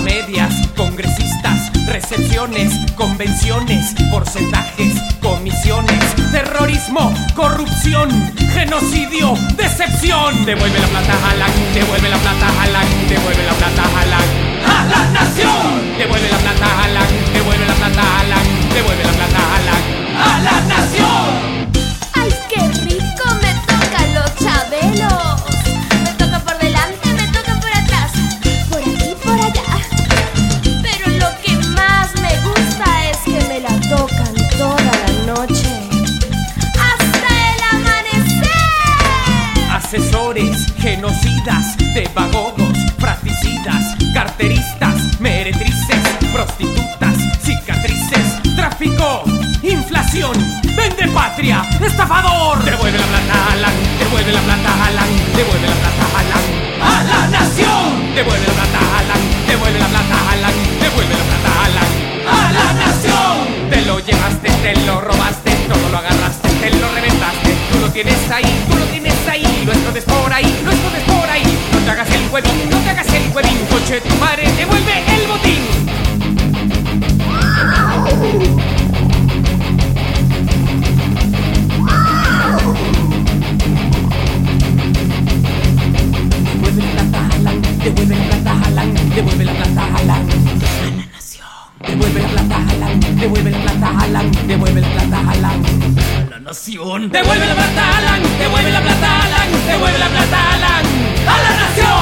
ferias, congresistas, recepciones, convenciones, porcentajes, comisiones, terrorismo, corrupción, genocidio, decepción. Devuelve la plata a Alan, devuelve la plata a Alan, Asesores, genocidas, debagogos, fratricidas, carteristas, meretrices, prostitutas, cicatrices, tráfico, inflación, vende patria, estafador. Devuelve la plata Alan, devuelve la plata Alan, devuelve la plata Alan. ¡A la nación! Devuelve la plata Alan, devuelve la plata Alan, devuelve la plata a Alan. ¡A la nación! Te lo llevaste, te lo robaste, todo lo agarraste, te lo reventaste. Tú lo tienes ahí, tienes ahí, lo escondes por ahí, lo escondes por ahí. No te hagas el huevín, no te hagas el huevín, coche tu madre, devuelve el botín. Devuelve la plata Alan, devuelve la plata Alan, devuelve la plata Alan. Nación. Devuelve la plata Alan, devuelve la plata Alan, devuelve la plata Alan. Devuelve la plata Alan, devuelve la plata Alan, devuelve la plata Alan. A la nación.